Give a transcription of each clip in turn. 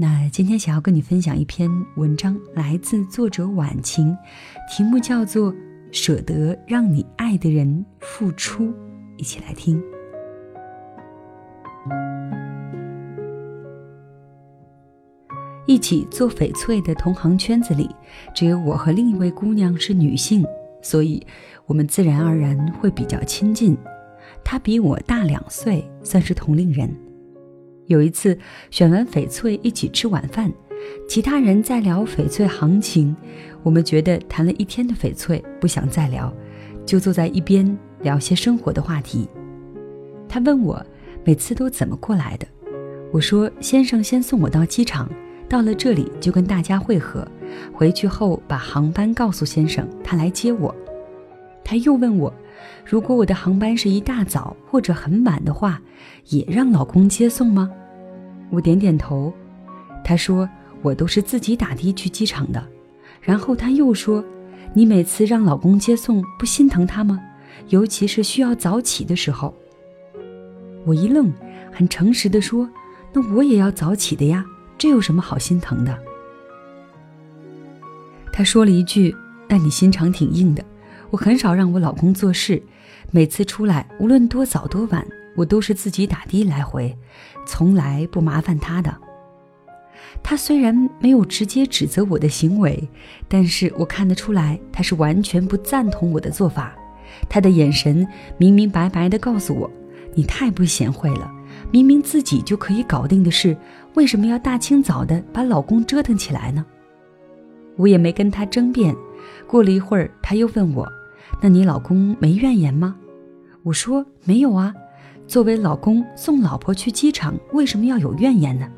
那今天想要跟你分享一篇文章，来自作者晚晴，题目叫做《舍得让你爱的人付出》，一起来听。一起做翡翠的同行圈子里，只有我和另一位姑娘是女性，所以我们自然而然会比较亲近。她比我大两岁，算是同龄人。有一次选完翡翠，一起吃晚饭，其他人在聊翡翠行情，我们觉得谈了一天的翡翠不想再聊，就坐在一边聊些生活的话题。他问我每次都怎么过来的，我说先生先送我到机场。到了这里就跟大家会合，回去后把航班告诉先生，他来接我。他又问我，如果我的航班是一大早或者很晚的话，也让老公接送吗？我点点头。他说我都是自己打的去机场的。然后他又说，你每次让老公接送不心疼他吗？尤其是需要早起的时候。我一愣，很诚实的说，那我也要早起的呀。这有什么好心疼的？他说了一句：“那你心肠挺硬的。”我很少让我老公做事，每次出来无论多早多晚，我都是自己打的来回，从来不麻烦他的。他虽然没有直接指责我的行为，但是我看得出来他是完全不赞同我的做法。他的眼神明明白白的告诉我：“你太不贤惠了。”明明自己就可以搞定的事，为什么要大清早的把老公折腾起来呢？我也没跟他争辩。过了一会儿，他又问我：“那你老公没怨言吗？”我说：“没有啊。作为老公送老婆去机场，为什么要有怨言呢？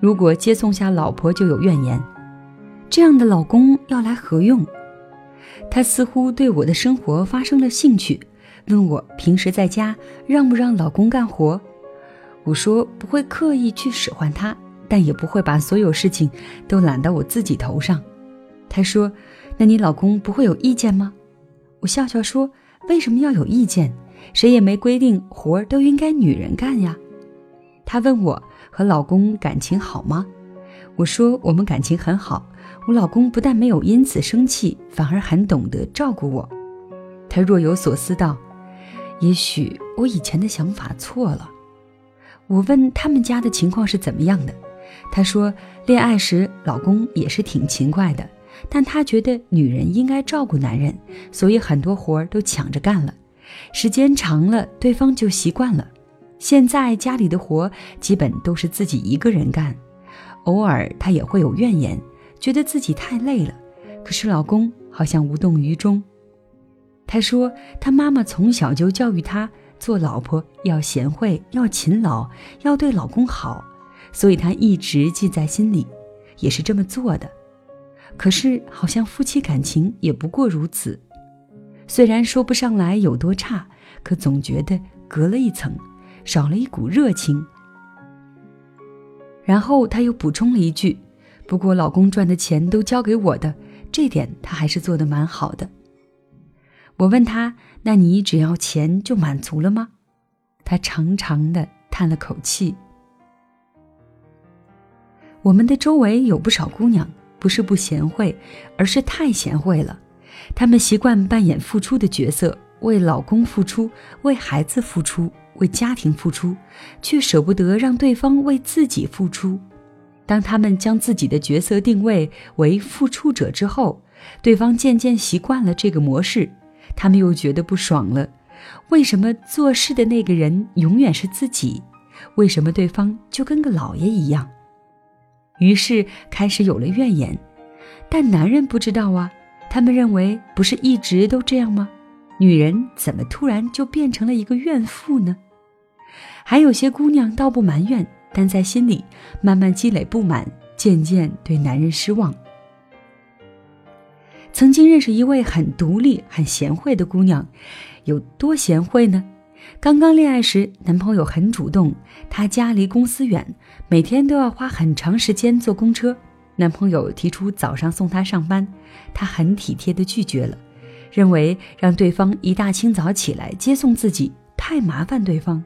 如果接送下老婆就有怨言，这样的老公要来何用？”他似乎对我的生活发生了兴趣，问我平时在家让不让老公干活。我说不会刻意去使唤他，但也不会把所有事情都揽到我自己头上。他说：“那你老公不会有意见吗？”我笑笑说：“为什么要有意见？谁也没规定活儿都应该女人干呀。”他问我和老公感情好吗？我说我们感情很好，我老公不但没有因此生气，反而很懂得照顾我。他若有所思道：“也许我以前的想法错了。”我问他们家的情况是怎么样的，他说恋爱时老公也是挺勤快的，但他觉得女人应该照顾男人，所以很多活儿都抢着干了。时间长了，对方就习惯了。现在家里的活基本都是自己一个人干，偶尔他也会有怨言，觉得自己太累了，可是老公好像无动于衷。他说他妈妈从小就教育他。做老婆要贤惠，要勤劳，要对老公好，所以她一直记在心里，也是这么做的。可是好像夫妻感情也不过如此，虽然说不上来有多差，可总觉得隔了一层，少了一股热情。然后他又补充了一句：“不过老公赚的钱都交给我的，这点他还是做的蛮好的。”我问他：“那你只要钱就满足了吗？”他长长的叹了口气。我们的周围有不少姑娘，不是不贤惠，而是太贤惠了。她们习惯扮演付出的角色，为老公付出，为孩子付出，为家庭付出，却舍不得让对方为自己付出。当他们将自己的角色定位为付出者之后，对方渐渐习惯了这个模式。他们又觉得不爽了，为什么做事的那个人永远是自己？为什么对方就跟个老爷一样？于是开始有了怨言。但男人不知道啊，他们认为不是一直都这样吗？女人怎么突然就变成了一个怨妇呢？还有些姑娘倒不埋怨，但在心里慢慢积累不满，渐渐对男人失望。曾经认识一位很独立、很贤惠的姑娘，有多贤惠呢？刚刚恋爱时，男朋友很主动，他家离公司远，每天都要花很长时间坐公车。男朋友提出早上送她上班，她很体贴地拒绝了，认为让对方一大清早起来接送自己太麻烦对方。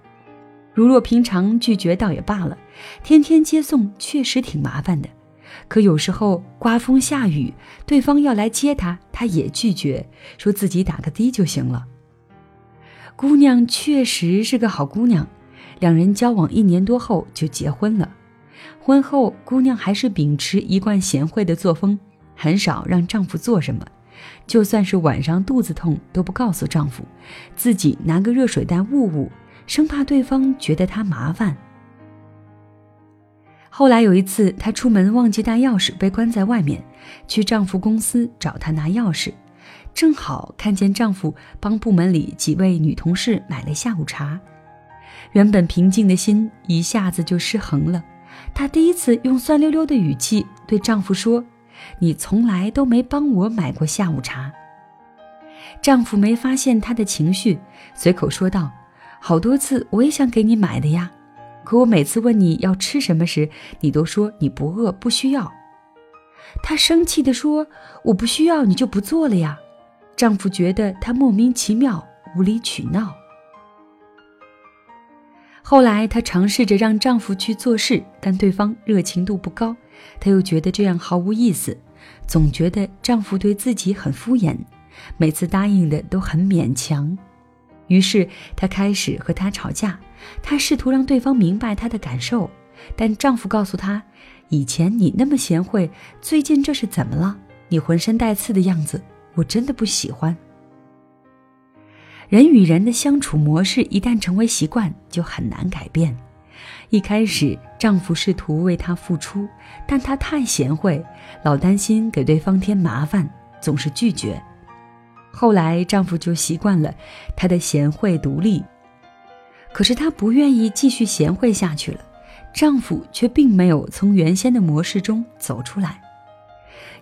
如若平常拒绝倒也罢了，天天接送确实挺麻烦的。可有时候刮风下雨，对方要来接她，她也拒绝，说自己打个的就行了。姑娘确实是个好姑娘，两人交往一年多后就结婚了。婚后，姑娘还是秉持一贯贤惠的作风，很少让丈夫做什么，就算是晚上肚子痛都不告诉丈夫，自己拿个热水袋捂捂，生怕对方觉得她麻烦。后来有一次，她出门忘记带钥匙，被关在外面，去丈夫公司找他拿钥匙。正好看见丈夫帮部门里几位女同事买了下午茶，原本平静的心一下子就失衡了。她第一次用酸溜溜的语气对丈夫说：“你从来都没帮我买过下午茶。”丈夫没发现她的情绪，随口说道：“好多次我也想给你买的呀，可我每次问你要吃什么时，你都说你不饿，不需要。”她生气地说：“我不需要，你就不做了呀。”丈夫觉得她莫名其妙、无理取闹。后来，她尝试着让丈夫去做事，但对方热情度不高，她又觉得这样毫无意思，总觉得丈夫对自己很敷衍，每次答应的都很勉强。于是，她开始和他吵架。她试图让对方明白她的感受，但丈夫告诉她：“以前你那么贤惠，最近这是怎么了？你浑身带刺的样子。”我真的不喜欢。人与人的相处模式一旦成为习惯，就很难改变。一开始，丈夫试图为她付出，但她太贤惠，老担心给对方添麻烦，总是拒绝。后来，丈夫就习惯了她的贤惠独立，可是她不愿意继续贤惠下去了，丈夫却并没有从原先的模式中走出来。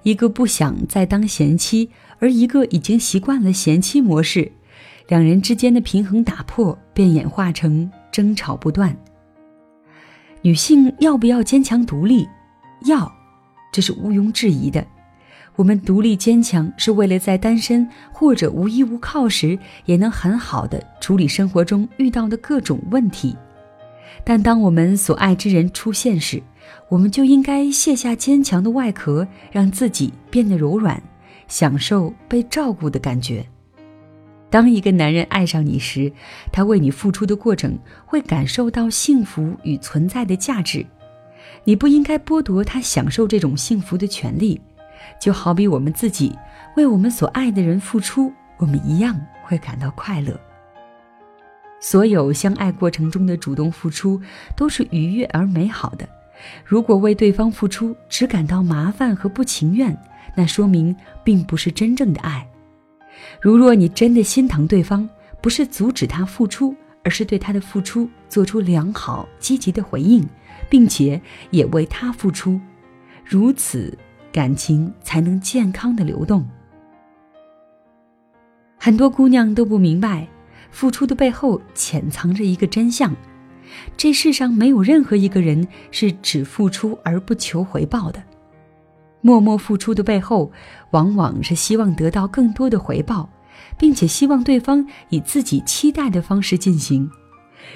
一个不想再当贤妻。而一个已经习惯了贤妻模式，两人之间的平衡打破，便演化成争吵不断。女性要不要坚强独立？要，这是毋庸置疑的。我们独立坚强，是为了在单身或者无依无靠时，也能很好的处理生活中遇到的各种问题。但当我们所爱之人出现时，我们就应该卸下坚强的外壳，让自己变得柔软。享受被照顾的感觉。当一个男人爱上你时，他为你付出的过程会感受到幸福与存在的价值。你不应该剥夺他享受这种幸福的权利。就好比我们自己为我们所爱的人付出，我们一样会感到快乐。所有相爱过程中的主动付出都是愉悦而美好的。如果为对方付出只感到麻烦和不情愿，那说明并不是真正的爱。如若你真的心疼对方，不是阻止他付出，而是对他的付出做出良好积极的回应，并且也为他付出，如此感情才能健康的流动。很多姑娘都不明白，付出的背后潜藏着一个真相：这世上没有任何一个人是只付出而不求回报的。默默付出的背后，往往是希望得到更多的回报，并且希望对方以自己期待的方式进行。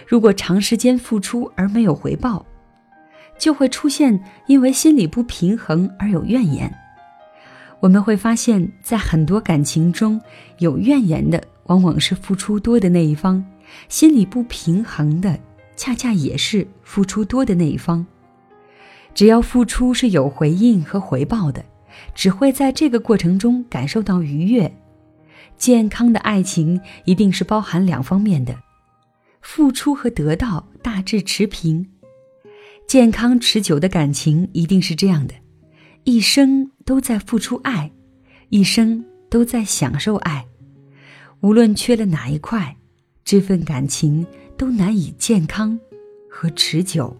如果长时间付出而没有回报，就会出现因为心理不平衡而有怨言。我们会发现，在很多感情中有怨言的，往往是付出多的那一方；心理不平衡的，恰恰也是付出多的那一方。只要付出是有回应和回报的，只会在这个过程中感受到愉悦。健康的爱情一定是包含两方面的，付出和得到大致持平。健康持久的感情一定是这样的，一生都在付出爱，一生都在享受爱。无论缺了哪一块，这份感情都难以健康和持久。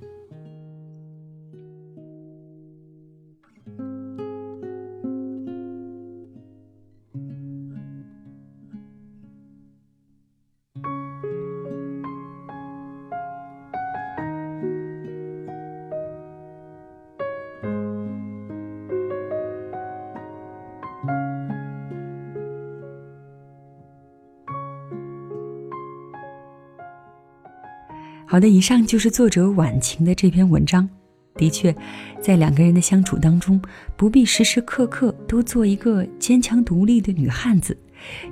好的，以上就是作者晚晴的这篇文章。的确，在两个人的相处当中，不必时时刻刻都做一个坚强独立的女汉子，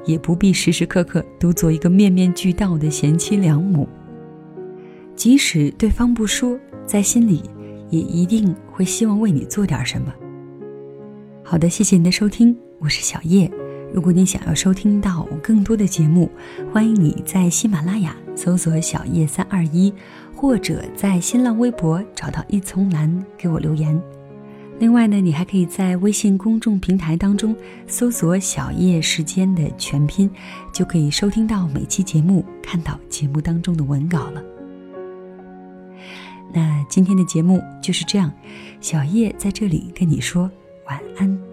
也不必时时刻刻都做一个面面俱到的贤妻良母。即使对方不说，在心里也一定会希望为你做点什么。好的，谢谢你的收听，我是小叶。如果你想要收听到更多的节目，欢迎你在喜马拉雅搜索“小叶三二一”，或者在新浪微博找到一丛蓝给我留言。另外呢，你还可以在微信公众平台当中搜索“小叶时间”的全拼，就可以收听到每期节目，看到节目当中的文稿了。那今天的节目就是这样，小叶在这里跟你说晚安。